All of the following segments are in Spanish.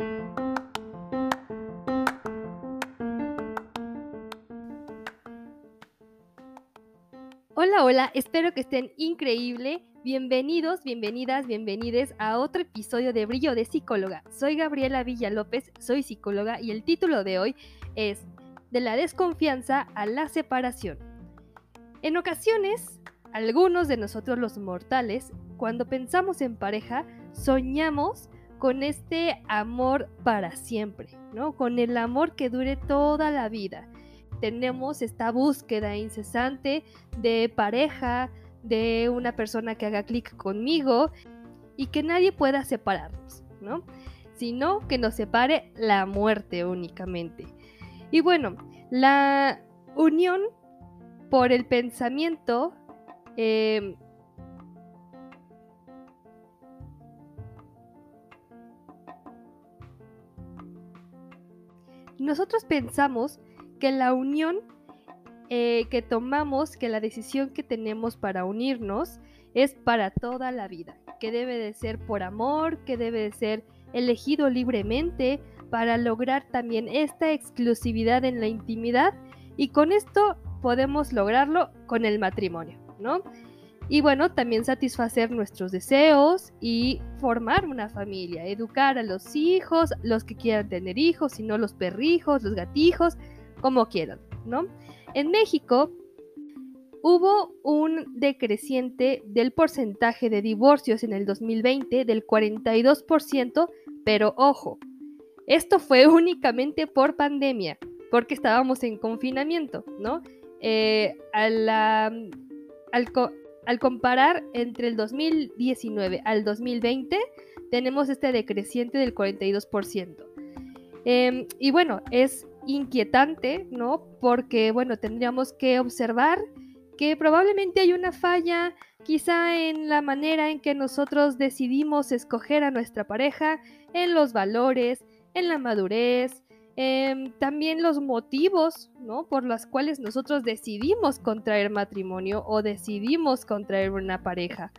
Hola, hola, espero que estén increíble. Bienvenidos, bienvenidas, bienvenides a otro episodio de Brillo de Psicóloga. Soy Gabriela Villa López, soy psicóloga y el título de hoy es De la desconfianza a la separación. En ocasiones, algunos de nosotros los mortales, cuando pensamos en pareja, soñamos con este amor para siempre, ¿no? Con el amor que dure toda la vida tenemos esta búsqueda incesante de pareja, de una persona que haga clic conmigo y que nadie pueda separarnos, ¿no? Sino que nos separe la muerte únicamente. Y bueno, la unión por el pensamiento em, nosotros pensamos que la unión eh, que tomamos, que la decisión que tenemos para unirnos es para toda la vida, que debe de ser por amor, que debe de ser elegido libremente para lograr también esta exclusividad en la intimidad y con esto podemos lograrlo con el matrimonio, ¿no? Y bueno, también satisfacer nuestros deseos y formar una familia, educar a los hijos, los que quieran tener hijos, si no los perrijos, los gatijos, como quieran, ¿no? En México hubo un decreciente del porcentaje de divorcios en el 2020 del 42%, pero ojo, esto fue únicamente por pandemia, porque estábamos en confinamiento, ¿no? Eh, al, comparar entre el 2019 al 2020, tenemos este decreciente del 42%. Em, y bueno, es inquietante, ¿no? Porque, bueno, tendríamos que observar que probablemente hay una falla quizá en la manera en que nosotros decidimos escoger a nuestra pareja, en los valores, en la madurez, también los motivos, ¿no? Por los cuales nosotros decidimos contraer matrimonio o decidimos contraer una pareja.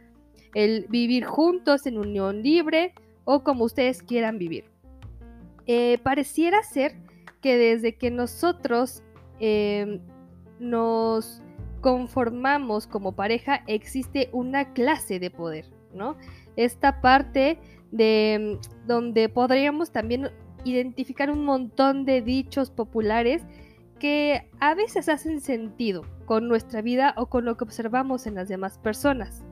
El vivir juntos en unión libre o como ustedes quieran vivir. Eh, pareciera ser que desde que nosotros em, nos conformamos como pareja existe una clase de poder, ¿no? Esta parte de em, donde podríamos también identificar un montón de dichos populares que a veces hacen sentido con nuestra vida o con lo que observamos en las demás personas.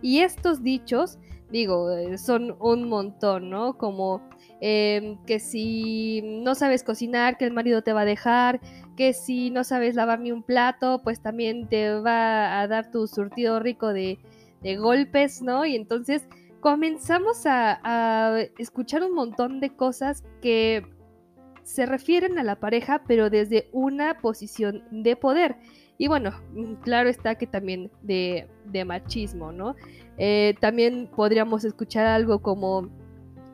Y estos dichos, digo, eh, son un montón, ¿no? Como Em, que si no sabes cocinar, que el marido te va a dejar, que si no sabes lavar ni un plato, pues también te va a dar tu surtido rico de, golpes, ¿no? Y entonces comenzamos a, escuchar un montón de cosas que se refieren a la pareja, pero desde una posición de poder. Y bueno, claro está que también de, machismo, ¿no? Eh, también podríamos escuchar algo como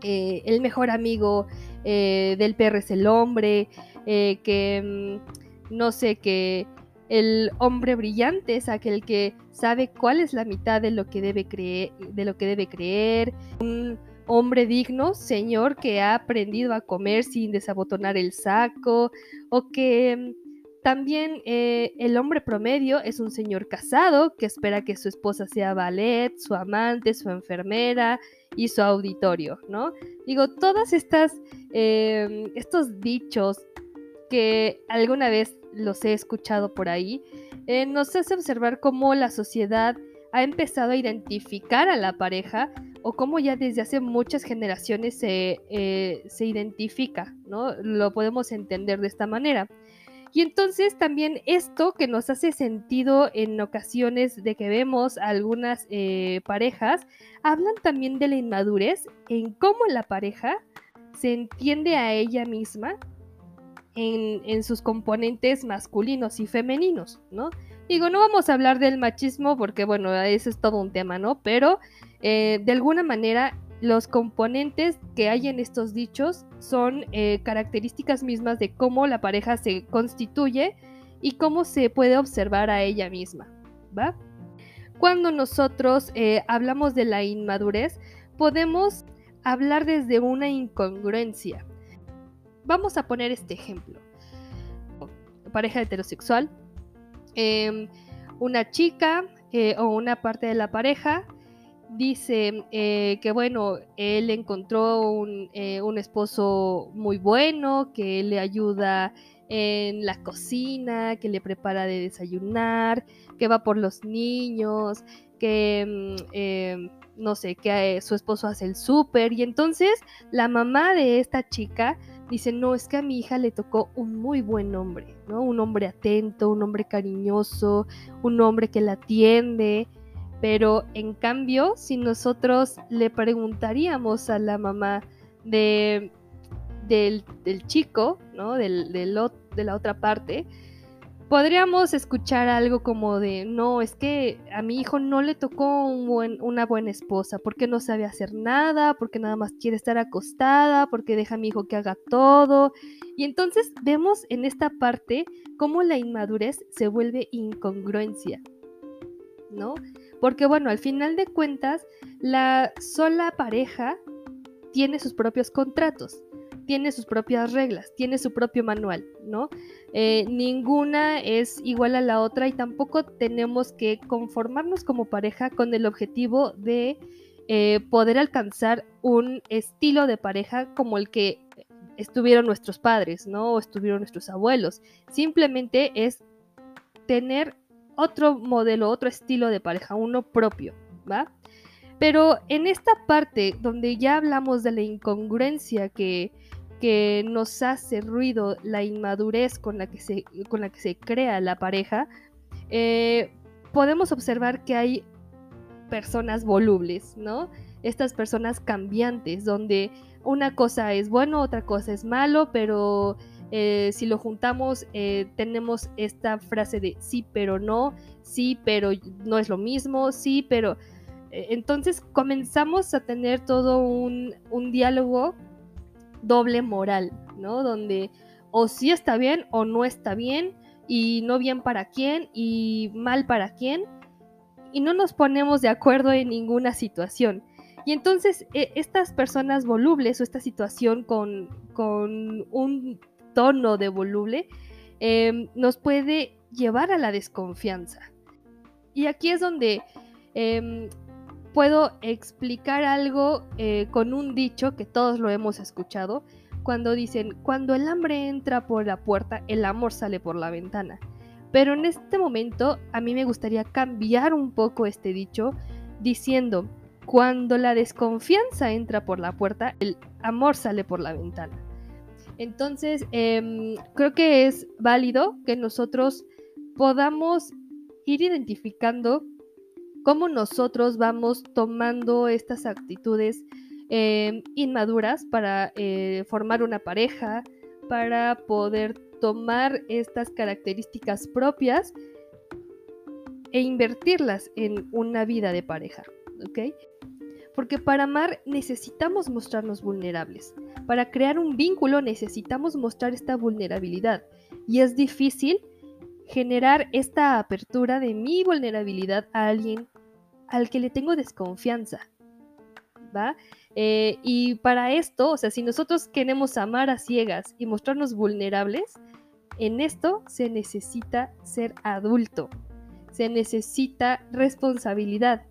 eh, el mejor amigo eh, del perro es el hombre, que mm, no sé, que el hombre brillante es aquel que sabe cuál es la mitad de lo que debe creer, de lo que debe creer, un hombre digno, señor que ha aprendido a comer sin desabotonar el saco, o que mm, también eh, el hombre promedio es un señor casado que espera que su esposa sea ballet, su amante, su enfermera y su auditorio, ¿no? Digo, todas estas, em, estos dichos que alguna vez los he escuchado por ahí, eh, nos hace observar cómo la sociedad ha empezado a identificar a la pareja o cómo ya desde hace muchas generaciones se, eh, se identifica, ¿no? Lo podemos entender de esta manera. Y entonces también esto que nos hace sentido en ocasiones de que vemos algunas eh, parejas, hablan también de la inmadurez en cómo la pareja se entiende a ella misma en, sus componentes masculinos y femeninos, ¿no? Digo, no vamos a hablar del machismo porque, bueno, ese es todo un tema, ¿no? Pero eh, de alguna manera los componentes que hay en estos dichos son eh, características mismas de cómo la pareja se constituye y cómo se puede observar a ella misma, ¿va? Cuando nosotros eh, hablamos de la inmadurez, podemos hablar desde una incongruencia. Vamos a poner este ejemplo. Pareja heterosexual. Em, una chica eh, o una parte de la pareja dice eh, que bueno, él encontró un, eh, un, esposo muy bueno, que le ayuda en la cocina, que le prepara de desayunar, que va por los niños, que mm, em, no sé, que su esposo hace el súper y entonces la mamá de esta chica dice, no, es que a mi hija le tocó un muy buen hombre, ¿no? Un hombre atento, un hombre cariñoso, un hombre que la atiende, pero en cambio, si nosotros le preguntaríamos a la mamá de, del, chico, ¿no? Del, de la otra parte, podríamos escuchar algo como de, no, es que a mi hijo no le tocó una buena esposa, porque no sabe hacer nada, porque nada más quiere estar acostada, porque deja a mi hijo que haga todo. Y entonces vemos en esta parte cómo la inmadurez se vuelve incongruencia, ¿no? Porque bueno, al final de cuentas, la sola pareja tiene sus propios contratos tiene sus propias reglas, tiene su propio manual, ¿no? Eh, ninguna es igual a la otra y tampoco tenemos que conformarnos como pareja con el objetivo de eh, poder alcanzar un estilo de pareja como el que estuvieron nuestros padres, ¿no? O estuvieron nuestros abuelos. Simplemente es tener otro modelo, otro estilo de pareja, uno propio, ¿va? Pero en esta parte donde ya hablamos de la incongruencia que que nos hace ruido la inmadurez con la que se, con la que se crea la pareja, eh, podemos observar que hay personas volubles, ¿no? Estas personas cambiantes, donde una cosa es bueno, otra cosa es malo, pero eh, si lo juntamos eh, tenemos esta frase de sí, pero no, sí, pero no es lo mismo, sí, pero... entonces comenzamos a tener todo un, un diálogo doble moral, ¿no? Donde o sí está bien o no está bien, y no bien para quién y mal para quién, y no nos ponemos de acuerdo en ninguna situación. Y entonces e, estas personas volubles o esta situación con, con un tono de voluble em, nos puede llevar a la desconfianza. Y aquí es donde em, puedo explicar algo eh, con un dicho que todos lo hemos escuchado, cuando dicen, cuando el hambre entra por la puerta, el amor sale por la ventana. Pero en este momento a mí me gustaría cambiar un poco este dicho diciendo, cuando la desconfianza entra por la puerta, el amor sale por la ventana. Entonces, em, creo que es válido que nosotros podamos ir identificando cómo nosotros vamos tomando estas actitudes eh, inmaduras para eh, formar una pareja, para poder tomar estas características propias e invertirlas en una vida de pareja, ¿ok? Porque para amar necesitamos mostrarnos vulnerables. Para crear un vínculo necesitamos mostrar esta vulnerabilidad. Y es difícil generar esta apertura de mi vulnerabilidad a alguien al que le tengo desconfianza. ¿Va? Eh, y para esto, o sea, si nosotros queremos amar a ciegas y mostrarnos vulnerables, en esto se necesita ser adulto, se necesita responsabilidad,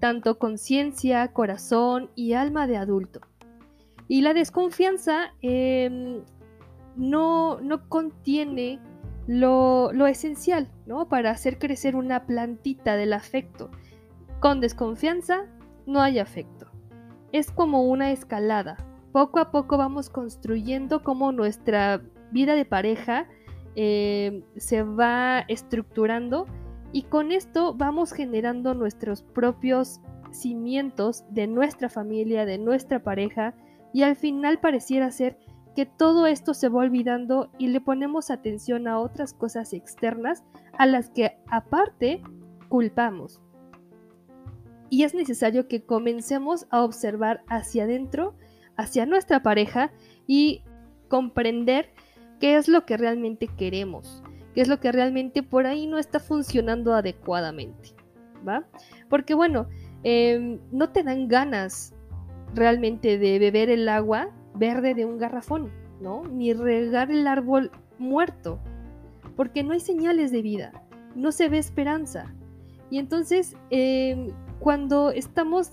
tanto conciencia, corazón y alma de adulto. Y la desconfianza em, no, no contiene lo, esencial, ¿no? Para hacer crecer una plantita del afecto. Con desconfianza no hay afecto. Es como una escalada. Poco a poco vamos construyendo cómo nuestra vida de pareja eh, se va estructurando y con esto vamos generando nuestros propios cimientos de nuestra familia, de nuestra pareja y al final pareciera ser que todo esto se va olvidando y le ponemos atención a otras cosas externas a las que aparte culpamos. Y es necesario que comencemos a observar hacia adentro, hacia nuestra pareja y comprender qué es lo que realmente queremos, qué es lo que realmente por ahí no está funcionando adecuadamente, ¿va? Porque bueno, em, no te dan ganas realmente de beber el agua verde de un garrafón, ¿no? Ni regar el árbol muerto, porque no hay señales de vida, no se ve esperanza. Y entonces, em, cuando estamos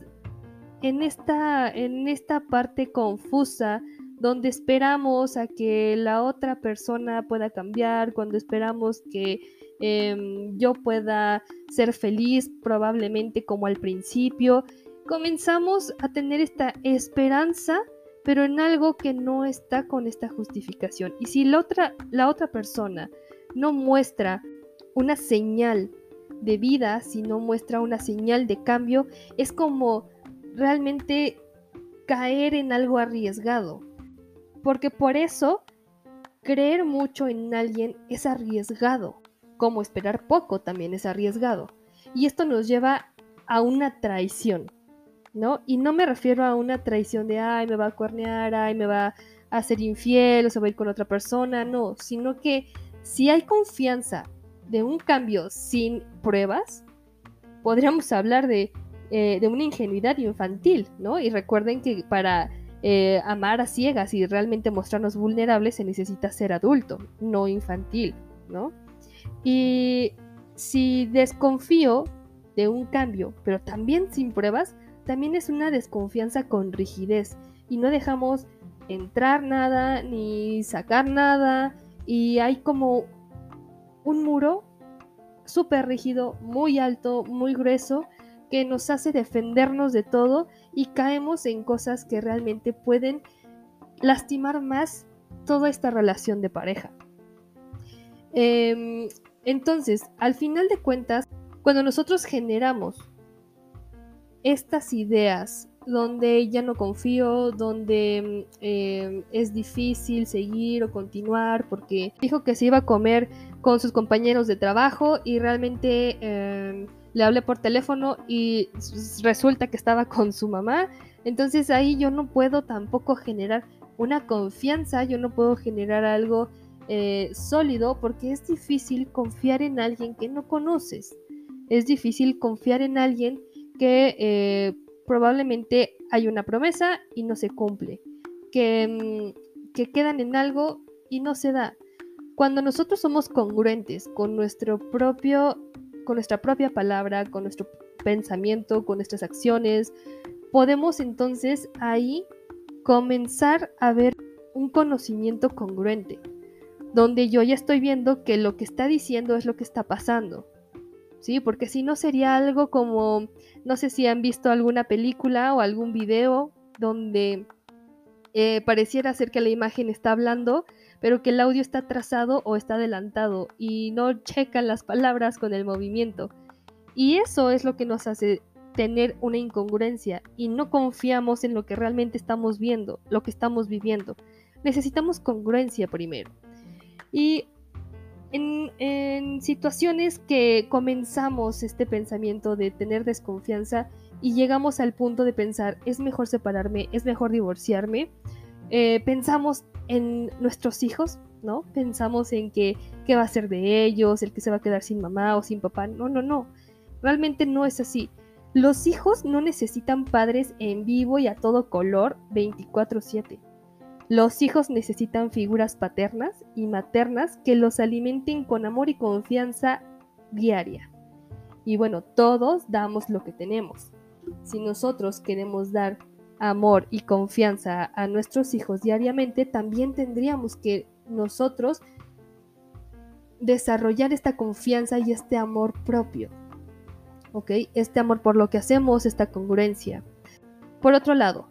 en esta, en esta parte confusa, donde esperamos a que la otra persona pueda cambiar, cuando esperamos que em, yo pueda ser feliz, probablemente como al principio, comenzamos a tener esta esperanza, pero en algo que no está con esta justificación. Y si la otra, la otra persona no muestra una señal de vida, si no muestra una señal de cambio, es como realmente caer en algo arriesgado. Porque por eso creer mucho en alguien es arriesgado, como esperar poco también es arriesgado. Y esto nos lleva a una traición, ¿no? Y no me refiero a una traición de, ay, me va a cuernear, ay, me va a ser infiel o se va a ir con otra persona, no, sino que si hay confianza de un cambio sin pruebas, podríamos hablar de, eh, de una ingenuidad infantil, ¿no? Y recuerden que para eh, amar a ciegas y realmente mostrarnos vulnerables se necesita ser adulto, no infantil, ¿no? Y si desconfío de un cambio, pero también sin pruebas, también es una desconfianza con rigidez y no dejamos entrar nada ni sacar nada y hay como un muro súper rígido, muy alto, muy grueso, que nos hace defendernos de todo y caemos en cosas que realmente pueden lastimar más toda esta relación de pareja. Em, entonces, al final de cuentas, cuando nosotros generamos estas ideas donde ya no confío, donde em, es difícil seguir o continuar porque dijo que se iba a comer con sus compañeros de trabajo y realmente em, le hablé por teléfono y resulta que estaba con su mamá. Entonces ahí yo no puedo tampoco generar una confianza, yo no puedo generar algo eh, sólido porque es difícil confiar en alguien que no conoces. Es difícil confiar en alguien que eh, probablemente hay una promesa y no se cumple. Que, mm, que quedan en algo y no se da. Cuando nosotros somos congruentes con nuestro propio con nuestra propia palabra, con nuestro pensamiento, con nuestras acciones, podemos entonces ahí comenzar a ver un conocimiento congruente, donde yo ya estoy viendo que lo que está diciendo es lo que está pasando. ¿Sí? Porque si no sería algo como, no sé si han visto alguna película o algún video donde eh, pareciera ser que la imagen está hablando, pero que el audio está trazado o está adelantado y no checan las palabras con el movimiento. Y eso es lo que nos hace tener una incongruencia y no confiamos en lo que realmente estamos viendo, lo que estamos viviendo. Necesitamos congruencia primero. Y en, situaciones que comenzamos este pensamiento de tener desconfianza y llegamos al punto de pensar, es mejor separarme, es mejor divorciarme, eh, pensamos en nuestros hijos, ¿no? Pensamos en que qué va a ser de ellos, el que se va a quedar sin mamá o sin papá. No, no, no. Realmente no es así. Los hijos no necesitan padres en vivo y a todo color 24/7. Los hijos necesitan figuras paternas y maternas que los alimenten con amor y confianza diaria. Y bueno, todos damos lo que tenemos. Si nosotros queremos dar amor y confianza a nuestros hijos diariamente, también tendríamos que nosotros desarrollar esta confianza y este amor propio. ¿Ok? Este amor por lo que hacemos, esta congruencia. Por otro lado,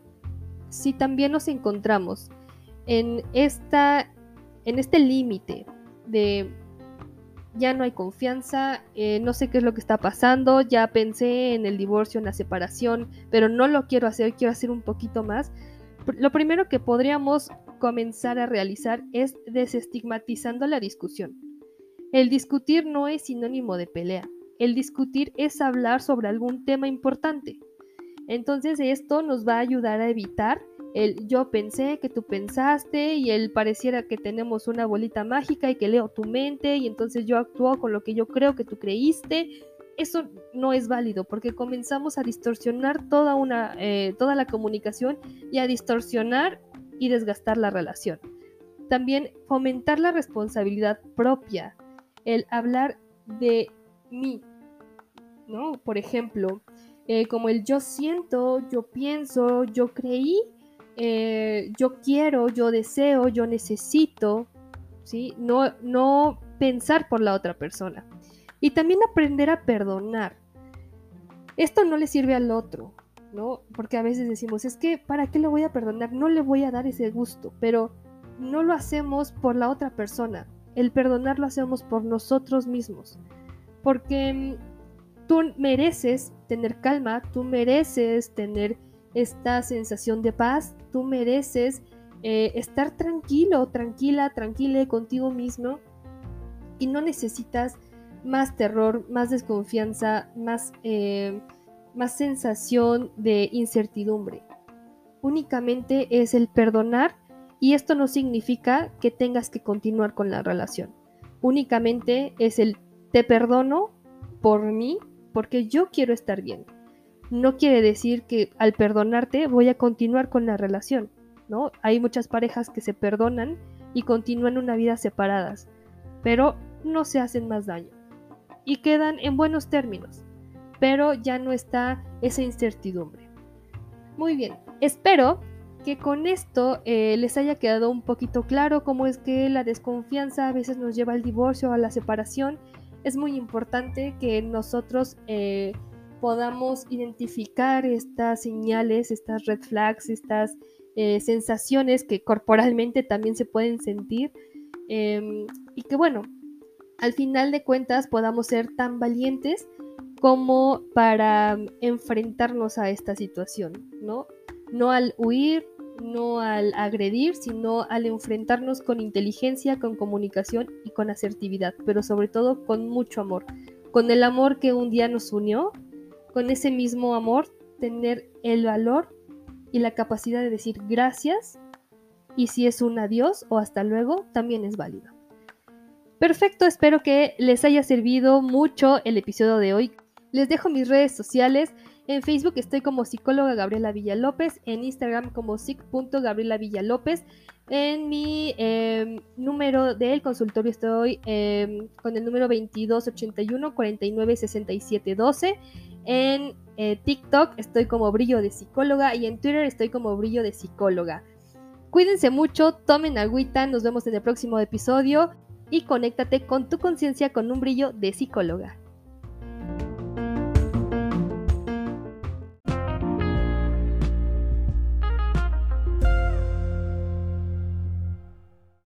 si también nos encontramos en, esta, en este límite de ya no hay confianza, eh, no sé qué es lo que está pasando, ya pensé en el divorcio, en la separación, pero no lo quiero hacer, quiero hacer un poquito más. Lo primero que podríamos comenzar a realizar es desestigmatizando la discusión. El discutir no es sinónimo de pelea, el discutir es hablar sobre algún tema importante. Entonces esto nos va a ayudar a evitar el yo pensé que tú pensaste y el pareciera que tenemos una bolita mágica y que leo tu mente y entonces yo actúo con lo que yo creo que tú creíste. eso no es válido porque comenzamos a distorsionar toda, una, eh, toda la comunicación y a distorsionar y desgastar la relación. También fomentar la responsabilidad propia, el hablar de mí, ¿no? Por ejemplo, eh, como el yo siento, yo pienso, yo creí, eh, yo quiero, yo deseo, yo necesito, ¿sí? No, no pensar por la otra persona. Y también aprender a perdonar. Esto no le sirve al otro, ¿no? Porque a veces decimos, es que, ¿para qué le voy a perdonar? No le voy a dar ese gusto, pero no lo hacemos por la otra persona. El perdonar lo hacemos por nosotros mismos. Porque mm, tú mereces tener calma, tú mereces tener esta sensación de paz, tú mereces eh, estar tranquilo, tranquila, tranquila contigo mismo y no necesitas más terror, más desconfianza, más, eh, más sensación de incertidumbre. Únicamente es el perdonar y esto no significa que tengas que continuar con la relación. Únicamente es el te perdono por mí porque yo quiero estar bien. No quiere decir que al perdonarte voy a continuar con la relación, ¿no? Hay muchas parejas que se perdonan y continúan una vida separadas, pero no se hacen más daño y quedan en buenos términos, pero ya no está esa incertidumbre. Muy bien, espero que con esto eh, les haya quedado un poquito claro cómo es que la desconfianza a veces nos lleva al divorcio o a la separación. Es muy importante que nosotros eh, podamos identificar estas señales, estas red flags, estas eh, sensaciones que corporalmente también se pueden sentir em, y que bueno, al final de cuentas podamos ser tan valientes como para enfrentarnos a esta situación, ¿no? No al huir, no al agredir, sino al enfrentarnos con inteligencia, con comunicación y con asertividad, pero sobre todo con mucho amor, con el amor que un día nos unió, con ese mismo amor, tener el valor y la capacidad de decir gracias y si es un adiós o hasta luego, también es válido. Perfecto, espero que les haya servido mucho el episodio de hoy. Les dejo mis redes sociales. En Facebook estoy como psicóloga Gabriela Villalópez, en Instagram como psic.gabriela Villalópez. En mi em, número del consultorio estoy em, con el número 2281 49 En eh, TikTok estoy como brillo de psicóloga y en Twitter estoy como brillo de psicóloga. Cuídense mucho, tomen agüita, nos vemos en el próximo episodio y conéctate con tu conciencia con un brillo de psicóloga.